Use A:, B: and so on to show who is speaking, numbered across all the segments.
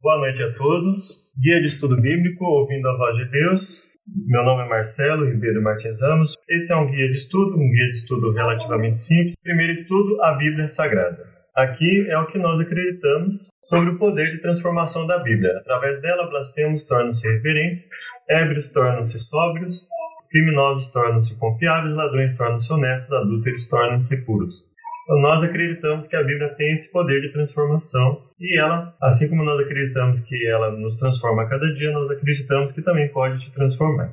A: Boa noite a todos. Guia de Estudo Bíblico, ouvindo a voz de Deus. Meu nome é Marcelo Ribeiro Martins Ramos. Esse é um guia de estudo, um guia de estudo relativamente simples. Primeiro estudo, a Bíblia Sagrada. Aqui é o que nós acreditamos sobre o poder de transformação da Bíblia. Através dela, blasfemos tornam-se reverentes, ébrios tornam-se sóbrios, criminosos tornam-se confiáveis, ladrões tornam-se honestos, adúlteros tornam-se puros. Então, nós acreditamos que a Bíblia tem esse poder de transformação e ela, assim como nós acreditamos que ela nos transforma a cada dia, nós acreditamos que também pode te transformar.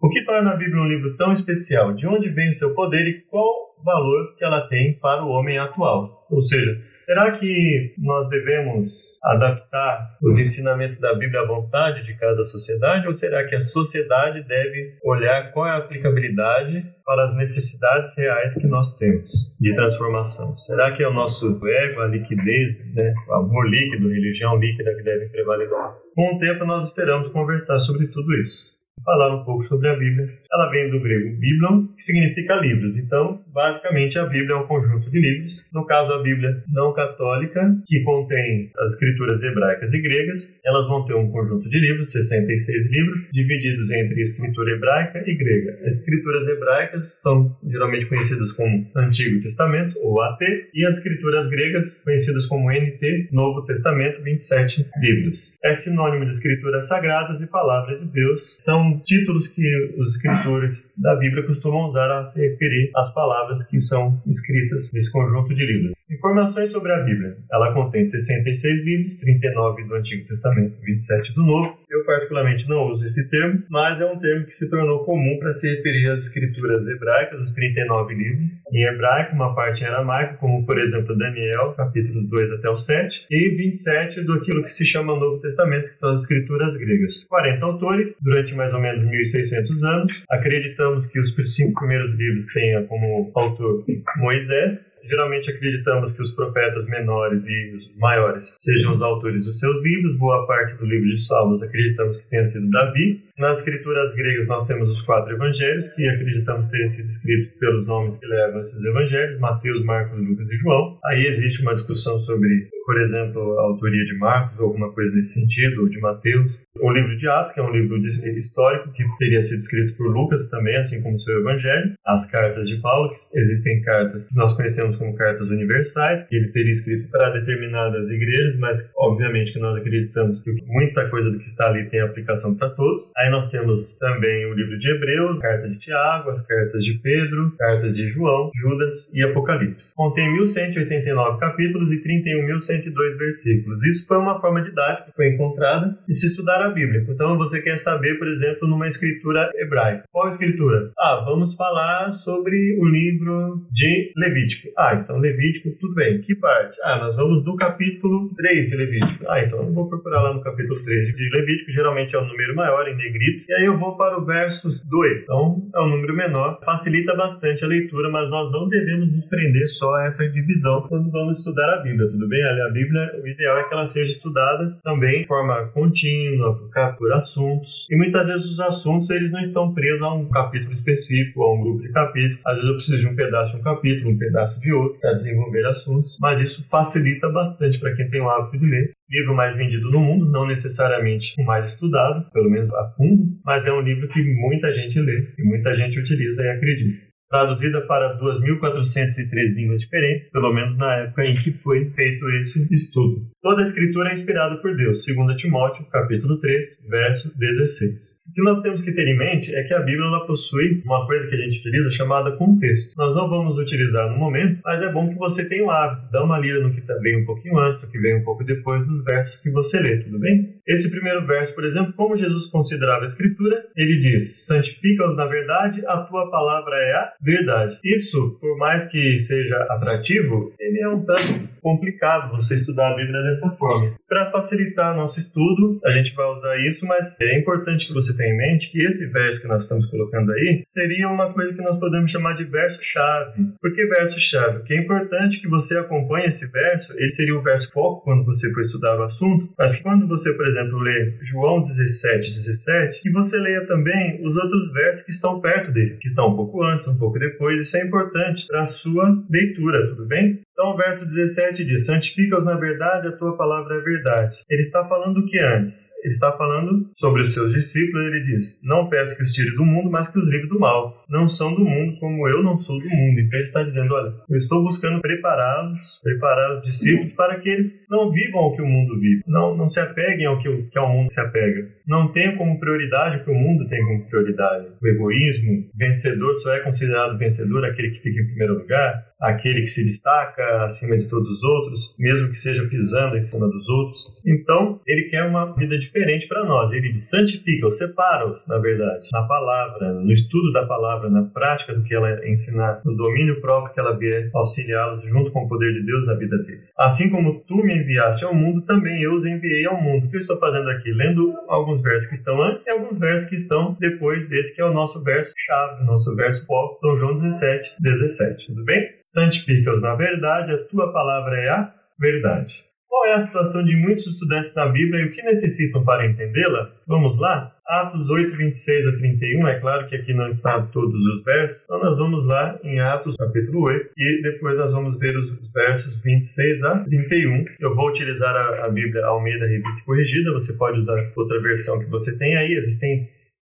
A: O que torna a Bíblia um livro tão especial? De onde vem o seu poder e qual valor que ela tem para o homem atual? Ou seja, Será que nós devemos adaptar os ensinamentos da Bíblia à vontade de cada sociedade ou será que a sociedade deve olhar qual é a aplicabilidade para as necessidades reais que nós temos de transformação? Será que é o nosso ego, a liquidez, né, o amor líquido, religião líquida que deve prevalecer? Com o tempo nós esperamos conversar sobre tudo isso falar um pouco sobre a Bíblia. Ela vem do grego biblon, que significa livros. Então, basicamente, a Bíblia é um conjunto de livros. No caso, a Bíblia não católica, que contém as escrituras hebraicas e gregas, elas vão ter um conjunto de livros, 66 livros, divididos entre escritura hebraica e grega. As escrituras hebraicas são geralmente conhecidas como Antigo Testamento, ou AT, e as escrituras gregas, conhecidas como NT, Novo Testamento, 27 livros é sinônimo de escrituras sagradas e palavras de Deus. São títulos que os escritores da Bíblia costumam usar a se referir às palavras que são escritas nesse conjunto de livros. Informações sobre a Bíblia. Ela contém 66 livros, 39 do Antigo Testamento, 27 do Novo. Eu particularmente não uso esse termo, mas é um termo que se tornou comum para se referir às escrituras hebraicas, os 39 livros em hebraico, uma parte em aramaico, como por exemplo Daniel, capítulos 2 até o 7, e 27 do aquilo que se chama Novo Testamento, que são as escrituras gregas. 40 autores, durante mais ou menos 1600 anos. Acreditamos que os cinco primeiros livros tenham como autor Moisés, Geralmente acreditamos que os profetas menores e os maiores sejam os autores dos seus livros. Boa parte do livro de Salmos acreditamos que tenha sido Davi. Nas escrituras gregas nós temos os quatro evangelhos que acreditamos terem sido escritos pelos nomes que levam esses evangelhos: Mateus, Marcos, Lucas e João. Aí existe uma discussão sobre, por exemplo, a autoria de Marcos ou alguma coisa nesse sentido, ou de Mateus. O livro de Atos, que é um livro histórico que teria sido escrito por Lucas também, assim como o seu evangelho. As cartas de Paulo, que existem cartas que nós conhecemos como cartas universais, que ele teria escrito para determinadas igrejas, mas obviamente que nós acreditamos que muita coisa do que está ali tem aplicação para todos. Aí nós temos também o livro de Hebreus, carta de Tiago, as cartas de Pedro, cartas de João, Judas e Apocalipse. Contém 1189 capítulos e 31.102 versículos. Isso foi uma forma didática que foi encontrada de se estudar a Bíblia. Então você quer saber, por exemplo, numa escritura hebraica. Qual escritura? Ah, vamos falar sobre o livro de Levítico. Ah, ah, então Levítico, tudo bem. Que parte? Ah, nós vamos do capítulo 3 de Levítico. Ah, então eu vou procurar lá no capítulo 3 de Levítico, geralmente é o um número maior em negrito. E aí eu vou para o versos 2. Então é um número menor. Facilita bastante a leitura, mas nós não devemos nos prender só a essa divisão quando vamos estudar a Bíblia, tudo bem? A Bíblia, o ideal é que ela seja estudada também de forma contínua, por assuntos. E muitas vezes os assuntos eles não estão presos a um capítulo específico, a um grupo de capítulos. Às vezes eu preciso de um pedaço de um capítulo, um pedaço de outro para desenvolver assuntos, mas isso facilita bastante para quem tem o hábito de ler. Livro mais vendido no mundo, não necessariamente o mais estudado, pelo menos a fundo, mas é um livro que muita gente lê e muita gente utiliza e acredita traduzida para 2.403 línguas diferentes, pelo menos na época em que foi feito esse estudo. Toda a escritura é inspirada por Deus, segundo Timóteo, capítulo 3, verso 16. O que nós temos que ter em mente é que a Bíblia ela possui uma coisa que a gente utiliza chamada contexto. Nós não vamos utilizar no momento, mas é bom que você tenha o hábito, dá uma lida no que vem um pouquinho antes, no que vem um pouco depois dos versos que você lê, tudo bem? Esse primeiro verso, por exemplo, como Jesus considerava a escritura, ele diz: santifica-os na verdade, a tua palavra é a verdade. Isso, por mais que seja atrativo, ele é um tanto complicado você estudar a Bíblia dessa forma. Para facilitar nosso estudo, a gente vai usar isso, mas é importante que você tenha em mente que esse verso que nós estamos colocando aí seria uma coisa que nós podemos chamar de verso-chave. Por que verso-chave? Porque é importante que você acompanhe esse verso, ele seria o verso foco quando você for estudar o assunto, mas quando você, por exemplo, lê João 17, 17, que você leia também os outros versos que estão perto dele, que estão um pouco antes, um pouco depois. Isso é importante para a sua leitura, tudo bem? Então, o verso 17 diz: Santifica-os na verdade, a tua palavra é verdade. Ele está falando o que antes? Ele está falando sobre os seus discípulos. Ele diz: Não peço que os tire do mundo, mas que os livre do mal. Não são do mundo, como eu não sou do mundo. Então, ele está dizendo: Olha, eu estou buscando prepará-los, preparar os discípulos para que eles não vivam o que o mundo vive, não, não se apeguem ao que, que ao mundo se apega. Não tenham como prioridade o que o mundo tem como prioridade. O egoísmo, vencedor só é considerado vencedor aquele que fica em primeiro lugar aquele que se destaca acima de todos os outros, mesmo que seja pisando em cima dos outros. Então, ele quer uma vida diferente para nós. Ele santifica, separa-os, na verdade, na palavra, no estudo da palavra, na prática do que ela ensinar, no domínio próprio que ela vier auxiliá-los junto com o poder de Deus na vida dele. Assim como tu me enviaste ao mundo, também eu os enviei ao mundo. O que eu estou fazendo aqui? Lendo alguns versos que estão antes e alguns versos que estão depois desse que é o nosso verso chave, nosso verso foco, São João 17, 17. Tudo bem? Santifica-os na verdade, a tua palavra é a verdade. Qual é a situação de muitos estudantes da Bíblia e o que necessitam para entendê-la? Vamos lá? Atos 8, 26 a 31, é claro que aqui não está todos os versos, então nós vamos lá em Atos capítulo 8 e depois nós vamos ver os versos 26 a 31. Eu vou utilizar a, a Bíblia Almeida Revista Corrigida, você pode usar outra versão que você tem aí, existem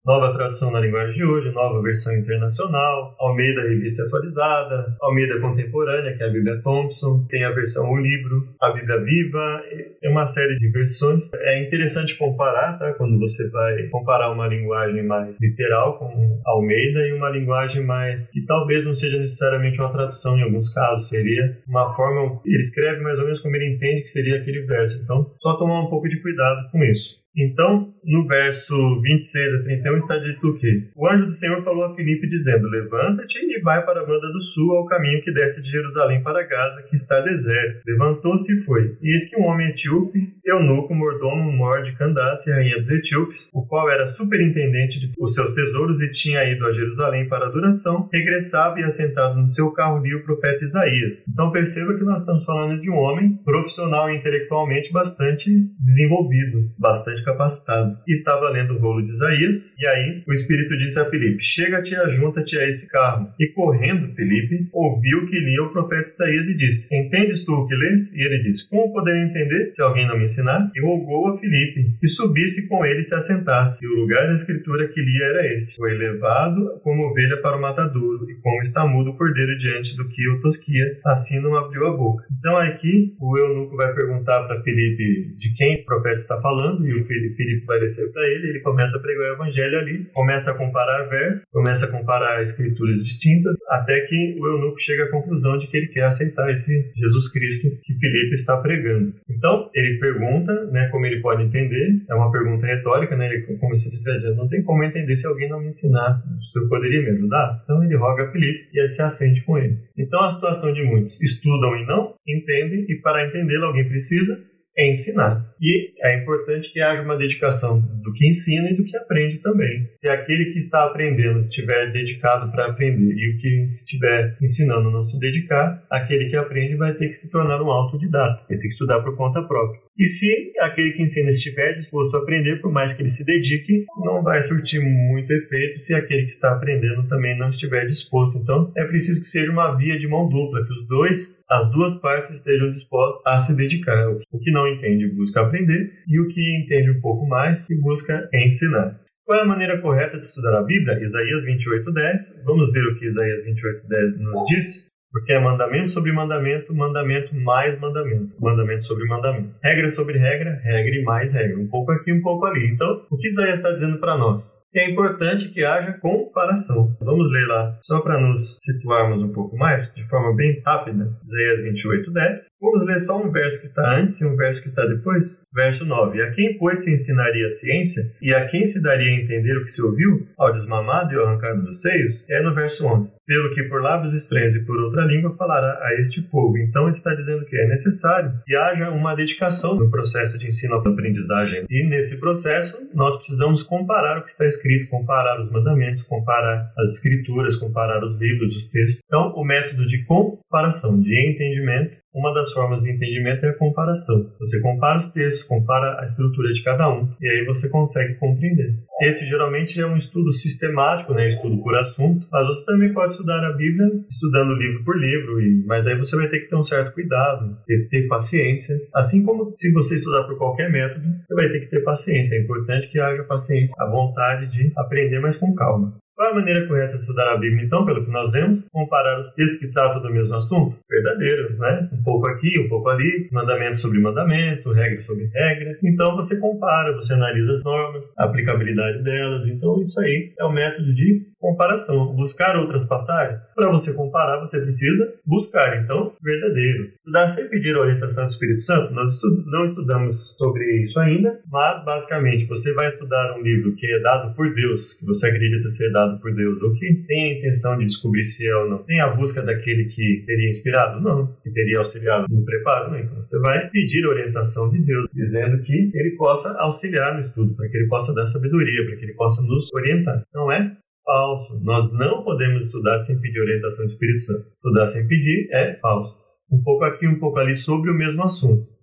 A: Nova tradução na linguagem de hoje, nova versão internacional, Almeida Revista Atualizada, Almeida Contemporânea, que é a Bíblia Thompson, tem a versão O Livro, a Bíblia Viva, é uma série de versões. É interessante comparar, tá? Quando você vai comparar uma linguagem mais literal, como Almeida, e uma linguagem mais que talvez não seja necessariamente uma tradução, em alguns casos, seria uma forma. Ele escreve mais ou menos como ele entende que seria aquele verso. Então, só tomar um pouco de cuidado com isso. Então, no verso 26 a 31 está dito o quê? O anjo do Senhor falou a Filipe dizendo: Levanta-te e vai para a banda do sul, ao caminho que desce de Jerusalém para Gaza, que está deserto. Levantou-se e foi. E eis que um homem etíope, eunuco, mordomo, mor de Candace, rainha dos etíopes, o qual era superintendente de os seus tesouros e tinha ido a Jerusalém para adoração, regressava e assentado no seu carro lia o profeta Isaías. Então perceba que nós estamos falando de um homem profissional e intelectualmente bastante desenvolvido, bastante capacitado. E estava lendo o rolo de Isaías, e aí o Espírito disse a Filipe: Chega-te e ajunta-te a esse carro. E correndo, Filipe ouviu que lia o profeta Isaías e disse: Entendes tu o que lês? E ele disse: Como poderia entender se alguém não me ensinar? E rogou a Filipe que subisse com ele e se assentasse. E o lugar da escritura que lia era esse: Foi levado como ovelha para o matadouro, e como está mudo o cordeiro diante do que o tosquia, assim não abriu a boca. Então aqui o eunuco vai perguntar para Filipe de quem esse profeta está falando, e o Filipe vai descer para ele, ele começa a pregar o evangelho ali, começa a comparar versos, começa a comparar escrituras distintas, até que o eunuco chega à conclusão de que ele quer aceitar esse Jesus Cristo que Filipe está pregando. Então, ele pergunta, né, como ele pode entender, é uma pergunta retórica, né, ele, se estiver dizendo, não tem como entender se alguém não me ensinar, se eu poderia me ajudar? Então ele roga a Filipe e se assente com ele. Então a situação de muitos estudam e não entendem, e para entendê-lo alguém precisa é ensinar. E é importante que haja uma dedicação do que ensina e do que aprende também. Se aquele que está aprendendo estiver dedicado para aprender e o que estiver ensinando não se dedicar, aquele que aprende vai ter que se tornar um autodidata, vai ter que estudar por conta própria. E se aquele que ensina estiver disposto a aprender, por mais que ele se dedique, não vai surtir muito efeito se aquele que está aprendendo também não estiver disposto. Então, é preciso que seja uma via de mão dupla, que os dois, as duas partes estejam dispostas a se dedicar. O que não entende busca aprender e o que entende um pouco mais se busca ensinar. Qual é a maneira correta de estudar a Bíblia? Isaías 28:10. Vamos ver o que Isaías 28:10 nos diz. Porque é mandamento sobre mandamento, mandamento mais mandamento, mandamento sobre mandamento. Regra sobre regra, regra e mais regra. Um pouco aqui, um pouco ali. Então, o que Isaías está dizendo para nós? é importante que haja comparação. Vamos ler lá, só para nos situarmos um pouco mais, de forma bem rápida, Isaías 28, 10. Vamos ler só um verso que está antes e um verso que está depois. Verso 9. A quem, pois, se ensinaria a ciência, e a quem se daria a entender o que se ouviu, ao desmamado e ao arrancado dos seios? É no verso 11. Pelo que por lábios estranhos e por outra língua falará a este povo. Então está dizendo que é necessário que haja uma dedicação no processo de ensino-aprendizagem. E nesse processo, nós precisamos comparar o que está escrito, comparar os mandamentos, comparar as escrituras, comparar os livros, os textos. Então, o método de comparação, de entendimento, uma das formas de entendimento é a comparação. Você compara os textos, compara a estrutura de cada um, e aí você consegue compreender. Esse geralmente é um estudo sistemático, né, estudo por assunto, mas você também pode estudar a Bíblia estudando livro por livro, e, mas aí você vai ter que ter um certo cuidado, ter ter paciência. Assim como se você estudar por qualquer método, você vai ter que ter paciência. É importante que haja paciência, a vontade de aprender, mas com calma. Qual é a maneira correta de estudar a Bíblia, então, pelo que nós vemos? Comparar os textos que tratam do mesmo assunto? Verdadeiro, né? Um pouco aqui, um pouco ali, mandamento sobre mandamento, regra sobre regra. Então você compara, você analisa as normas, a aplicabilidade delas. Então isso aí é o método de comparação. Buscar outras passagens. Para você comparar, você precisa buscar. Então, verdadeiro. Estudar sem pedir orientação do Espírito Santo. Nós não estudamos sobre isso ainda, mas basicamente você vai estudar um livro que é dado por Deus, que você acredita ser dado por Deus, ou que tem a intenção de descobrir se é ou não, tem a busca daquele que teria inspirado? Não. Que teria auxiliado no preparo? Não. Então você vai pedir orientação de Deus, dizendo que ele possa auxiliar no estudo, para que ele possa dar sabedoria, para que ele possa nos orientar. Não é falso. Nós não podemos estudar sem pedir orientação do Espírito Santo. Estudar sem pedir é falso. Um pouco aqui, um pouco ali sobre o mesmo assunto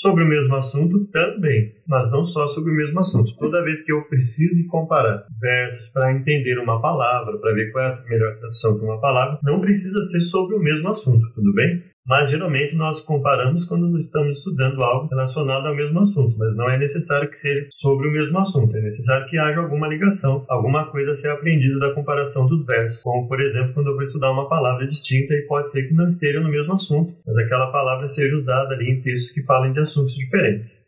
A: sobre o mesmo assunto também, mas não só sobre o mesmo assunto. Toda vez que eu preciso comparar versos para entender uma palavra, para ver qual é a melhor tradução para uma palavra, não precisa ser sobre o mesmo assunto, tudo bem? Mas geralmente nós comparamos quando estamos estudando algo relacionado ao mesmo assunto, mas não é necessário que seja sobre o mesmo assunto, é necessário que haja alguma ligação, alguma coisa a ser aprendida da comparação dos versos, como por exemplo quando eu vou estudar uma palavra distinta e pode ser que não esteja no mesmo assunto, mas aquela palavra seja usada ali em textos que falem de assuntos diferentes.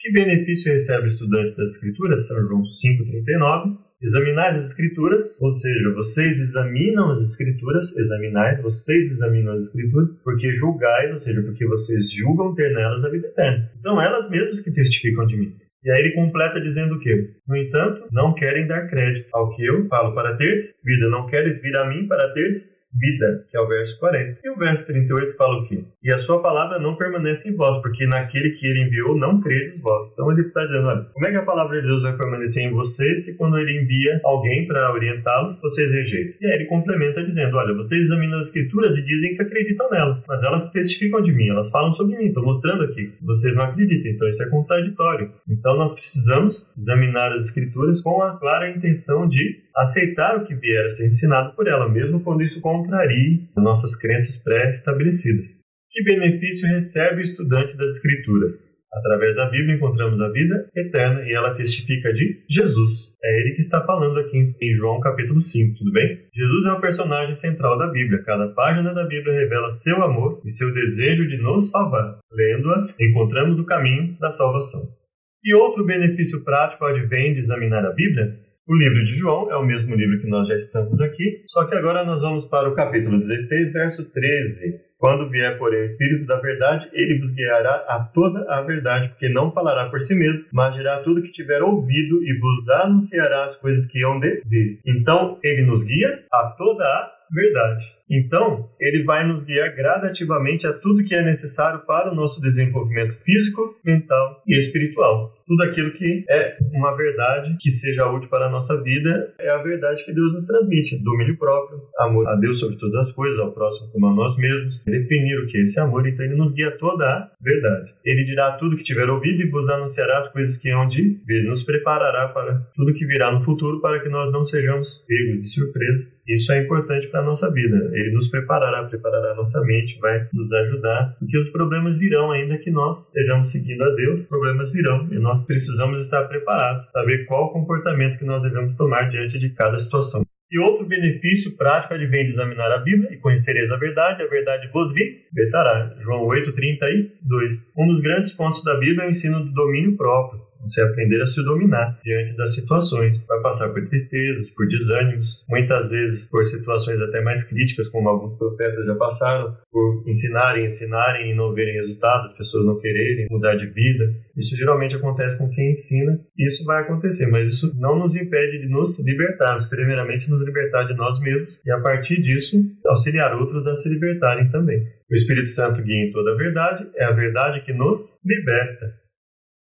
A: Que benefício recebe o estudante das Escrituras? São João 5,39 examinar as escrituras, ou seja, vocês examinam as escrituras, examinai, vocês examinam as escrituras, porque julgais, ou seja, porque vocês julgam ter nelas a vida eterna. São elas mesmas que testificam de mim. E aí ele completa dizendo o quê? No entanto, não querem dar crédito ao que eu falo para ter vida, não queres vir a mim para teres vida, que é o verso 40. E o verso 38 fala o quê? E a sua palavra não permanece em vós, porque naquele que ele enviou não credes vós. Então ele está dizendo, olha, como é que a palavra de Deus vai permanecer em vocês se quando ele envia alguém para orientá-los, vocês rejeitam? E aí ele complementa dizendo, olha, vocês examinam as escrituras e dizem que acreditam nelas, mas elas testificam de mim, elas falam sobre mim, estou mostrando aqui. Vocês não acreditam, então isso é contraditório. Então nós precisamos examinar as escrituras com a clara intenção de aceitar o que vier a ser ensinado por ela, mesmo quando isso contrarie nossas crenças pré-estabelecidas. Que benefício recebe o estudante das Escrituras? Através da Bíblia encontramos a vida eterna e ela testifica de Jesus. É ele que está falando aqui em João capítulo 5, tudo bem? Jesus é o personagem central da Bíblia. Cada página da Bíblia revela seu amor e seu desejo de nos salvar. Lendo-a, encontramos o caminho da salvação. E outro benefício prático advém de examinar a Bíblia o livro de João é o mesmo livro que nós já estamos aqui, só que agora nós vamos para o capítulo 16, verso 13. Quando vier, porém, o Espírito da Verdade, ele vos guiará a toda a verdade, porque não falará por si mesmo, mas dirá tudo que tiver ouvido e vos anunciará as coisas que hão de vir. Então, ele nos guia a toda a verdade. Então, ele vai nos guiar gradativamente a tudo que é necessário para o nosso desenvolvimento físico, mental e espiritual. Tudo aquilo que é uma verdade que seja útil para a nossa vida é a verdade que Deus nos transmite. Domínio próprio, amor a Deus sobre todas as coisas, ao próximo como a nós mesmos. Definir o que é esse amor, então ele nos guia toda a verdade. Ele dirá tudo que tiver ouvido e vos anunciará as coisas que hão de vir. Nos preparará para tudo que virá no futuro para que nós não sejamos pegos de surpresa. Isso é importante para a nossa vida. Ele nos preparará, preparará a nossa mente, vai nos ajudar, porque os problemas virão, ainda que nós estejamos seguindo a Deus, problemas virão e nós precisamos estar preparados, saber qual o comportamento que nós devemos tomar diante de cada situação. E outro benefício prático advém de examinar a Bíblia e conhecereis a verdade, a verdade vos libertará. João 8, 32. Um dos grandes pontos da Bíblia é o ensino do domínio próprio você aprender a se dominar diante das situações. Vai passar por tristezas, por desânimos, muitas vezes por situações até mais críticas, como alguns profetas já passaram, por ensinarem, ensinarem e não verem resultados, pessoas não quererem mudar de vida. Isso geralmente acontece com quem ensina, isso vai acontecer, mas isso não nos impede de nos libertarmos, primeiramente nos libertar de nós mesmos e a partir disso auxiliar outros a se libertarem também. O Espírito Santo guia em toda a verdade, é a verdade que nos liberta.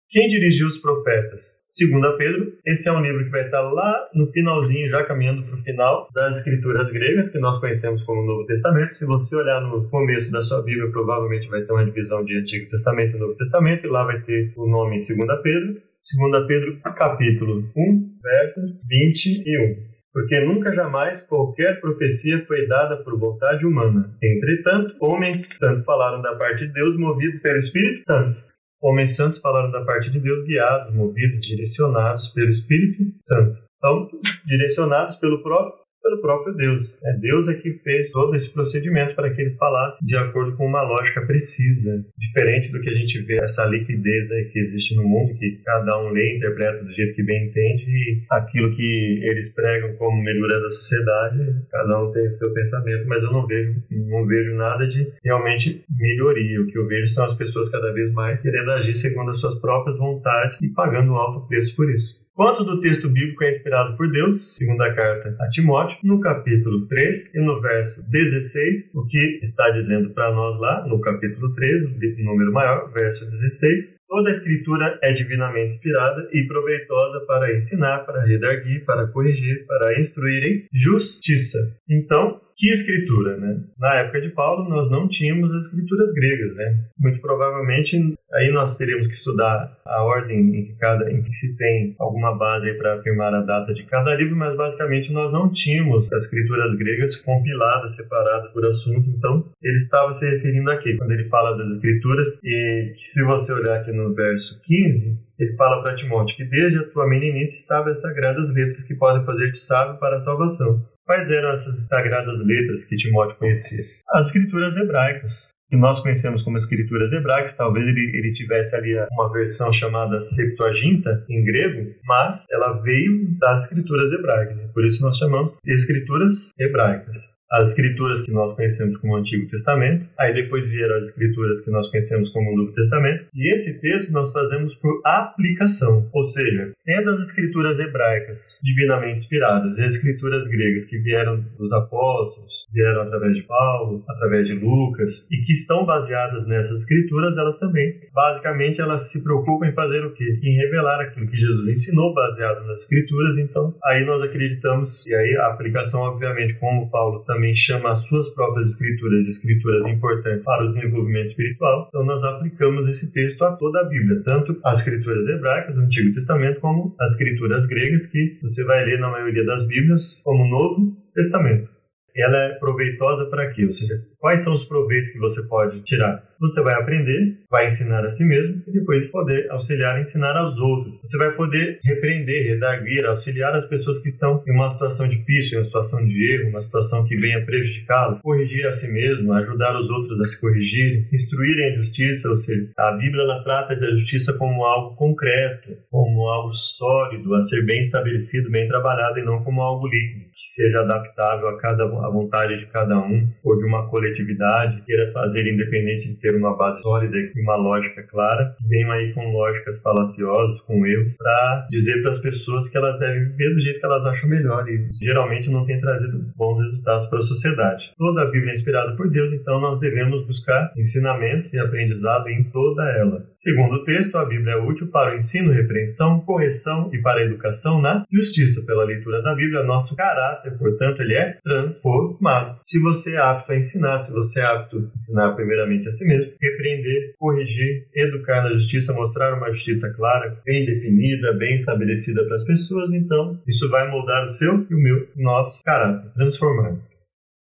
A: Quem dirigiu os profetas? Segundo Pedro, esse é um livro que vai estar lá no finalzinho, já caminhando para o final das escrituras gregas, que nós conhecemos como Novo Testamento. Se você olhar no começo da sua Bíblia, provavelmente vai ter uma divisão de Antigo Testamento e Novo Testamento, e lá vai ter o nome Segunda Pedro. Segunda Pedro, capítulo 1, verso 21 porque nunca jamais qualquer profecia foi dada por vontade humana. Entretanto, homens santos falaram da parte de Deus, movidos pelo Espírito Santo. Homens santos falaram da parte de Deus, guiados, movidos, direcionados pelo Espírito Santo. Então, direcionados pelo próprio pelo próprio Deus. É Deus é que fez todo esse procedimento para que eles falassem de acordo com uma lógica precisa, diferente do que a gente vê essa liquidez que existe no mundo, que cada um lê e interpreta do jeito que bem entende e aquilo que eles pregam como melhoria da sociedade, cada um tem o seu pensamento, mas eu não vejo, não vejo nada de realmente melhoria. O que eu vejo são as pessoas cada vez mais querendo agir segundo as suas próprias vontades e pagando um alto preço por isso. Quanto do texto bíblico é inspirado por Deus, segunda carta a Timóteo, no capítulo 3 e no verso 16, o que está dizendo para nós lá, no capítulo 3, o número maior, verso 16, Toda a escritura é divinamente inspirada e proveitosa para ensinar, para redarguir, para corrigir, para instruir em justiça. Então, que escritura, né? Na época de Paulo, nós não tínhamos as escrituras gregas, né? Muito provavelmente, aí nós teríamos que estudar a ordem em que, cada, em que se tem alguma base para afirmar a data de cada livro, mas basicamente nós não tínhamos as escrituras gregas compiladas, separadas por assunto. Então, ele estava se referindo aqui, quando ele fala das escrituras, e se você olhar aqui no verso 15, ele fala para Timóteo que desde a tua meninice sabe as sagradas letras que podem fazer-te sábio para a salvação Quais eram essas sagradas letras que Timóteo conhecia? As escrituras hebraicas, que nós conhecemos como escrituras hebraicas, talvez ele, ele tivesse ali uma versão chamada Septuaginta em grego, mas ela veio das escrituras hebraicas, por isso nós chamamos de escrituras hebraicas as escrituras que nós conhecemos como Antigo Testamento, aí depois vieram as escrituras que nós conhecemos como Novo Testamento, e esse texto nós fazemos por aplicação, ou seja, tendo as escrituras hebraicas divinamente inspiradas e as escrituras gregas que vieram dos apóstolos, vieram através de Paulo, através de Lucas, e que estão baseadas nessas escrituras, elas também, basicamente, elas se preocupam em fazer o quê? Em revelar aquilo que Jesus ensinou baseado nas escrituras, então aí nós acreditamos, e aí a aplicação, obviamente, como Paulo também chama as suas próprias escrituras de escrituras importantes para o desenvolvimento espiritual, então nós aplicamos esse texto a toda a Bíblia, tanto as escrituras hebraicas do Antigo Testamento como as escrituras gregas que você vai ler na maioria das Bíblias como Novo Testamento ela é proveitosa para quê? Ou seja, quais são os proveitos que você pode tirar? Você vai aprender, vai ensinar a si mesmo e depois poder auxiliar e ensinar aos outros. Você vai poder repreender, redarguir, auxiliar as pessoas que estão em uma situação difícil, em uma situação de erro, uma situação que venha prejudicá-lo, corrigir a si mesmo, ajudar os outros a se corrigir, instruir em justiça, ou seja, a Bíblia ela trata da justiça como algo concreto, como algo sólido, a ser bem estabelecido, bem trabalhado e não como algo líquido seja adaptável a cada a vontade de cada um ou de uma coletividade queira fazer independente de ter uma base sólida e uma lógica clara, venham aí com lógicas falaciosas, com erros, para dizer para as pessoas que elas devem viver do jeito que elas acham melhor e geralmente não tem trazido bons resultados para a sociedade. Toda a Bíblia é inspirada por Deus, então nós devemos buscar ensinamentos e aprendizado em toda ela. Segundo o texto, a Bíblia é útil para o ensino, repreensão, correção e para a educação na justiça. Pela leitura da Bíblia, nosso caráter caráter, portanto, ele é transformado. Se você é apto a ensinar, se você é apto a ensinar primeiramente a si mesmo, repreender, corrigir, educar na justiça, mostrar uma justiça clara, bem definida, bem estabelecida para as pessoas, então isso vai moldar o seu e o meu, nosso caráter, transformando.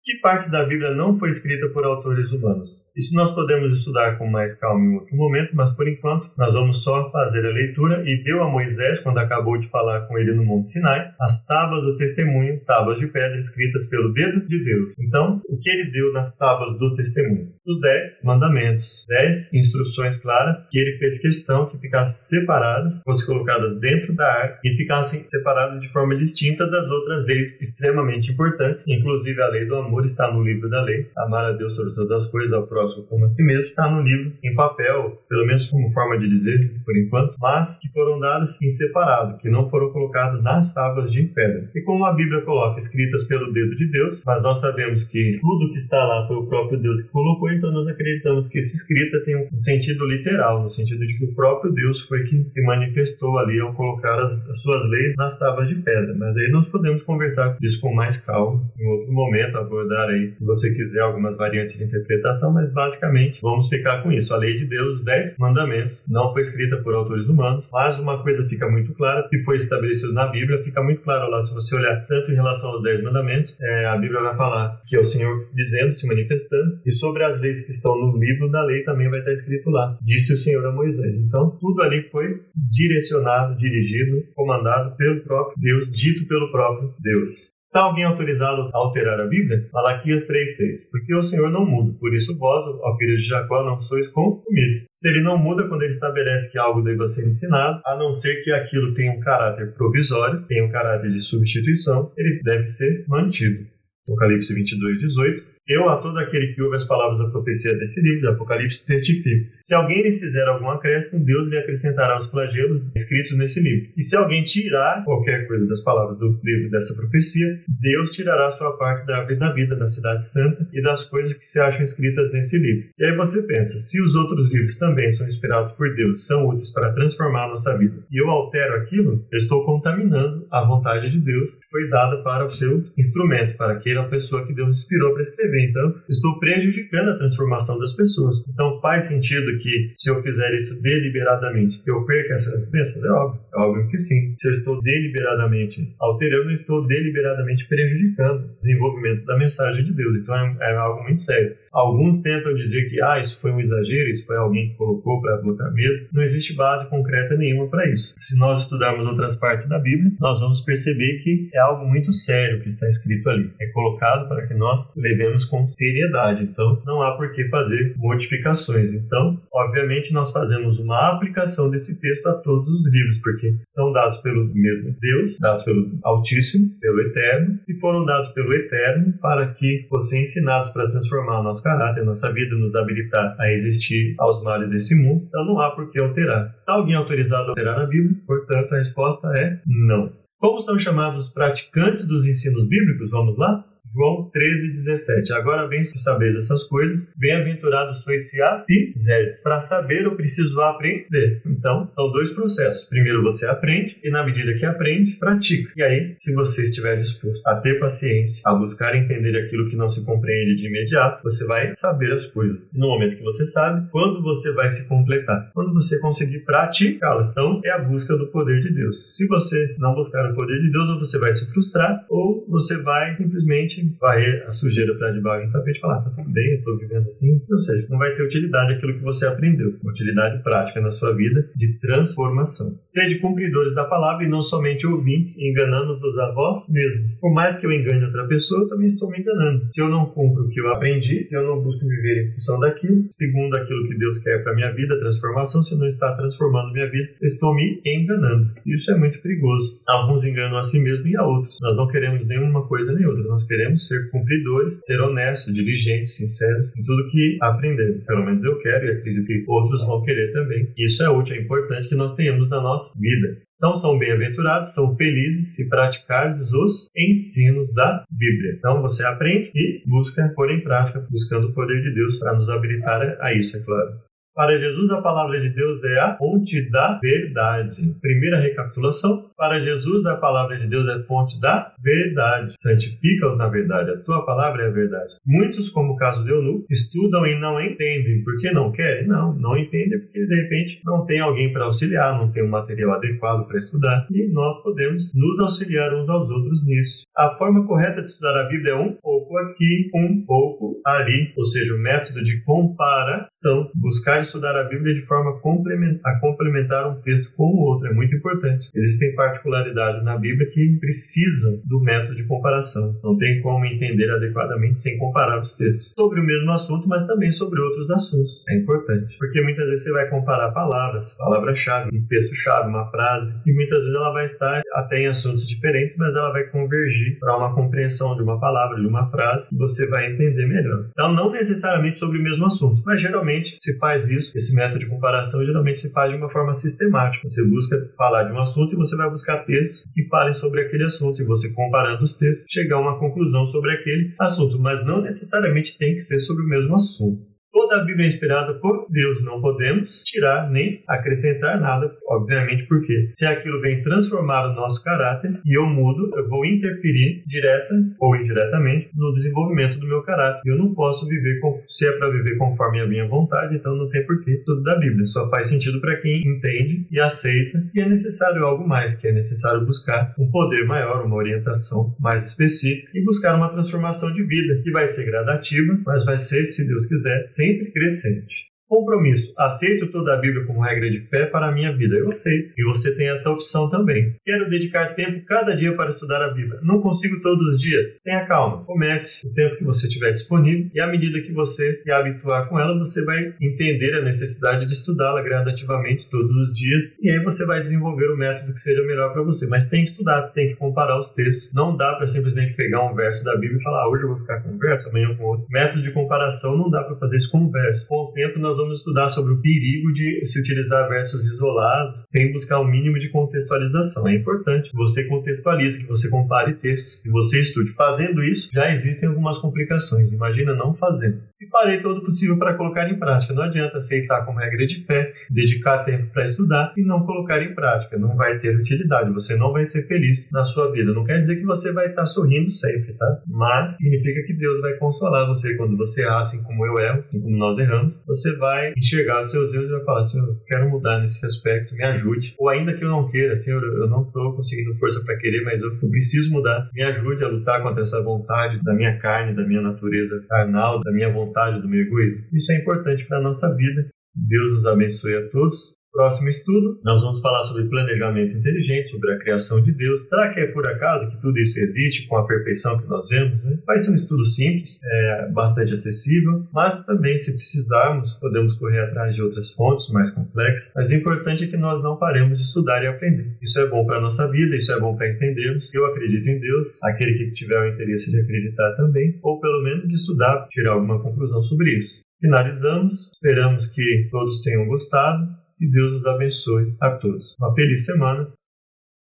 A: Que parte da Bíblia não foi escrita por autores humanos? Isso nós podemos estudar com mais calma em outro momento, mas por enquanto nós vamos só fazer a leitura e deu a Moisés, quando acabou de falar com ele no Monte Sinai, as tábuas do testemunho, tábuas de pedra escritas pelo dedo de Deus. Então, o que ele deu nas tábuas do testemunho? Os dez mandamentos, dez instruções claras que ele fez questão que ficassem separadas, fossem colocadas dentro da arca e ficassem separadas de forma distinta das outras leis extremamente importantes, inclusive a lei do amor está no livro da lei, amar a Deus sobre todas as coisas, ao próximo próximo como a si mesmo, está no livro em papel, pelo menos como forma de dizer, por enquanto, mas que foram dadas em separado, que não foram colocadas nas tábuas de pedra. E como a Bíblia coloca escritas pelo dedo de Deus, mas nós sabemos que tudo que está lá foi o próprio Deus que colocou, então nós acreditamos que essa escrita tem um sentido literal, no sentido de que o próprio Deus foi que se manifestou ali ao colocar as, as suas leis nas tábuas de pedra. Mas aí nós podemos conversar disso com mais calma em outro momento, abordar aí, se você quiser, algumas variantes de interpretação, mas basicamente vamos ficar com isso. A lei de Deus, os dez mandamentos, não foi escrita por autores humanos, mas uma coisa fica muito clara, que foi estabelecido na Bíblia, fica muito claro lá, se você olhar tanto em relação aos dez mandamentos, é, a Bíblia vai falar que é o Senhor dizendo, se manifestando, e sobre as leis que estão no livro da lei também vai estar escrito lá, disse o Senhor a Moisés. Então, tudo ali foi direcionado, dirigido, comandado pelo próprio Deus, dito pelo próprio Deus. Está alguém autorizado a alterar a Bíblia? Malaquias 3,6. Porque o Senhor não muda, por isso vós, ó filhos de Jacó, não sois consumidos. Se ele não muda quando ele estabelece que algo deva ser ensinado, a não ser que aquilo tenha um caráter provisório, tenha um caráter de substituição, ele deve ser mantido. Apocalipse 22, 18. Eu, a todo aquele que ouve as palavras da profecia desse livro, de Apocalipse, testifico. Se alguém lhes fizer algum acréscimo, Deus lhe acrescentará os flagelos escritos nesse livro. E se alguém tirar qualquer coisa das palavras do livro dessa profecia, Deus tirará sua parte da árvore da vida, da cidade santa e das coisas que se acham escritas nesse livro. E aí você pensa, se os outros livros também são inspirados por Deus, são úteis para transformar a nossa vida, e eu altero aquilo, eu estou contaminando a vontade de Deus foi dada para o seu instrumento, para aquela pessoa que Deus inspirou para escrever. Então, estou prejudicando a transformação das pessoas. Então, faz sentido que, se eu fizer isso deliberadamente, eu perca essas bênçãos? É óbvio. É óbvio que sim. Se eu estou deliberadamente alterando, eu estou deliberadamente prejudicando o desenvolvimento da mensagem de Deus. Então, é, é algo muito sério. Alguns tentam dizer que ah, isso foi um exagero, isso foi alguém que colocou para botar medo. Não existe base concreta nenhuma para isso. Se nós estudarmos outras partes da Bíblia, nós vamos perceber que é algo muito sério que está escrito ali. É colocado para que nós levemos com seriedade. Então, não há por que fazer modificações. Então, obviamente, nós fazemos uma aplicação desse texto a todos os livros, porque são dados pelo mesmo Deus, dados pelo Altíssimo, pelo Eterno. Se foram dados pelo Eterno, para que fossem ensinados para transformar o nosso caráter, nossa vida, nos habilitar a resistir aos males desse mundo, então não há por que alterar. Está alguém autorizado a alterar a Bíblia? Portanto, a resposta é não. Como são chamados os praticantes dos ensinos bíblicos? Vamos lá? João 13, 17. Agora vem se saber essas coisas, bem-aventurados sois se as fizerdes. Para saber, eu preciso aprender. Então, são dois processos. Primeiro você aprende, e na medida que aprende, pratica. E aí, se você estiver disposto a ter paciência, a buscar entender aquilo que não se compreende de imediato, você vai saber as coisas. no momento que você sabe, quando você vai se completar? Quando você conseguir praticá-la. Então, é a busca do poder de Deus. Se você não buscar o poder de Deus, ou você vai se frustrar, ou você vai simplesmente varrer a sujeira para debaixo do tapete e falar, tá tudo bem, eu estou vivendo assim. Ou seja, não vai ter utilidade aquilo que você aprendeu. Utilidade prática na sua vida de transformação. Sede cumpridores da palavra e não somente ouvintes, enganando-vos a vós mesmos. Por mais que eu engane outra pessoa, eu também estou me enganando. Se eu não cumpro o que eu aprendi, se eu não busco viver em função daquilo, segundo aquilo que Deus quer para minha vida, transformação, se não está transformando minha vida, eu estou me enganando. Isso é muito perigoso. Alguns enganam a si mesmos e a outros. Nós não queremos nenhuma coisa nem outra. Nós queremos ser cumpridores, ser honestos, diligentes, sinceros em tudo que aprendemos. Pelo menos eu quero e acredito que outros vão querer também. Isso é útil, é importante que nós tenhamos na nossa vida. Então são bem-aventurados, são felizes se praticardes os ensinos da Bíblia. Então você aprende e busca pôr em prática, buscando o poder de Deus para nos habilitar a isso, é claro. Para Jesus, a palavra de Deus é a fonte da verdade. Primeira recapitulação. Para Jesus, a palavra de Deus é fonte da verdade. Santifica-os na verdade. A tua palavra é a verdade. Muitos, como o caso de Eunuco, estudam e não entendem. Por que não querem? Não, não entendem porque, de repente, não tem alguém para auxiliar, não tem um material adequado para estudar. E nós podemos nos auxiliar uns aos outros nisso. A forma correta de estudar a Bíblia é um pouco aqui, um pouco ali. Ou seja, o método de comparação. Buscar estudar a Bíblia de forma a complementar um texto com o outro. É muito importante. existem particularidades na Bíblia que precisam do método de comparação. Não tem como entender adequadamente sem comparar os textos. Sobre o mesmo assunto, mas também sobre outros assuntos. É importante. Porque muitas vezes você vai comparar palavras, palavra-chave, um texto-chave, uma frase, e muitas vezes ela vai estar até em assuntos diferentes, mas ela vai convergir para uma compreensão de uma palavra, de uma frase, e você vai entender melhor. Então, não necessariamente sobre o mesmo assunto, mas geralmente se faz isso, esse método de comparação geralmente se faz de uma forma sistemática. Você busca falar de um assunto e você vai buscar textos que falem sobre aquele assunto, e você comparando os textos, chegar a uma conclusão sobre aquele assunto, mas não necessariamente tem que ser sobre o mesmo assunto. Toda a Bíblia é inspirada por Deus, não podemos tirar nem acrescentar nada, obviamente, porque se aquilo vem transformar o nosso caráter e eu mudo, eu vou interferir direta ou indiretamente no desenvolvimento do meu caráter. Eu não posso viver, com, se é para viver conforme a minha vontade, então não tem porquê tudo da Bíblia. Só faz sentido para quem entende e aceita que é necessário algo mais, que é necessário buscar um poder maior, uma orientação mais específica e buscar uma transformação de vida que vai ser gradativa, mas vai ser, se Deus quiser, sempre crescente. Compromisso. Aceito toda a Bíblia como regra de fé para a minha vida. Eu aceito. E você tem essa opção também. Quero dedicar tempo cada dia para estudar a Bíblia. Não consigo todos os dias? Tenha calma. Comece o tempo que você tiver disponível e à medida que você se habituar com ela, você vai entender a necessidade de estudá-la gradativamente todos os dias e aí você vai desenvolver o método que seja melhor para você. Mas tem que estudar, tem que comparar os textos. Não dá para simplesmente pegar um verso da Bíblia e falar, ah, hoje eu vou ficar com um verso, amanhã com outro. Método de comparação não dá para fazer isso com um verso. Com o tempo nós vamos estudar sobre o perigo de se utilizar versos isolados sem buscar o mínimo de contextualização. É importante que você contextualize, que você compare textos, que você estude. Fazendo isso, já existem algumas complicações. Imagina não fazendo. E farei todo o possível para colocar em prática. Não adianta aceitar como regra de fé, dedicar tempo para estudar e não colocar em prática. Não vai ter utilidade. Você não vai ser feliz na sua vida. Não quer dizer que você vai estar sorrindo sempre, tá? Mas significa que Deus vai consolar você quando você erra, assim como eu erro, assim como nós erramos. Você vai enxergar os seus erros e vai falar, Senhor, eu quero mudar nesse aspecto, me ajude. Ou ainda que eu não queira, Senhor, eu não estou conseguindo força para querer, mas eu, eu preciso mudar. Me ajude a lutar contra essa vontade da minha carne, da minha natureza carnal, da minha vontade, do meu egoísmo. Isso é importante para a nossa vida. Deus nos abençoe a todos. Próximo estudo, nós vamos falar sobre planejamento inteligente, sobre a criação de Deus. Será que é por acaso que tudo isso existe com a perfeição que nós vemos? Né? Vai ser um estudo simples, é, bastante acessível, mas também, se precisarmos, podemos correr atrás de outras fontes mais complexas. Mas o importante é que nós não paremos de estudar e aprender. Isso é bom para a nossa vida, isso é bom para entendermos. Eu acredito em Deus, aquele que tiver o interesse de acreditar também, ou pelo menos de estudar, tirar alguma conclusão sobre isso. Finalizamos, esperamos que todos tenham gostado que Deus nos abençoe a todos. Uma feliz semana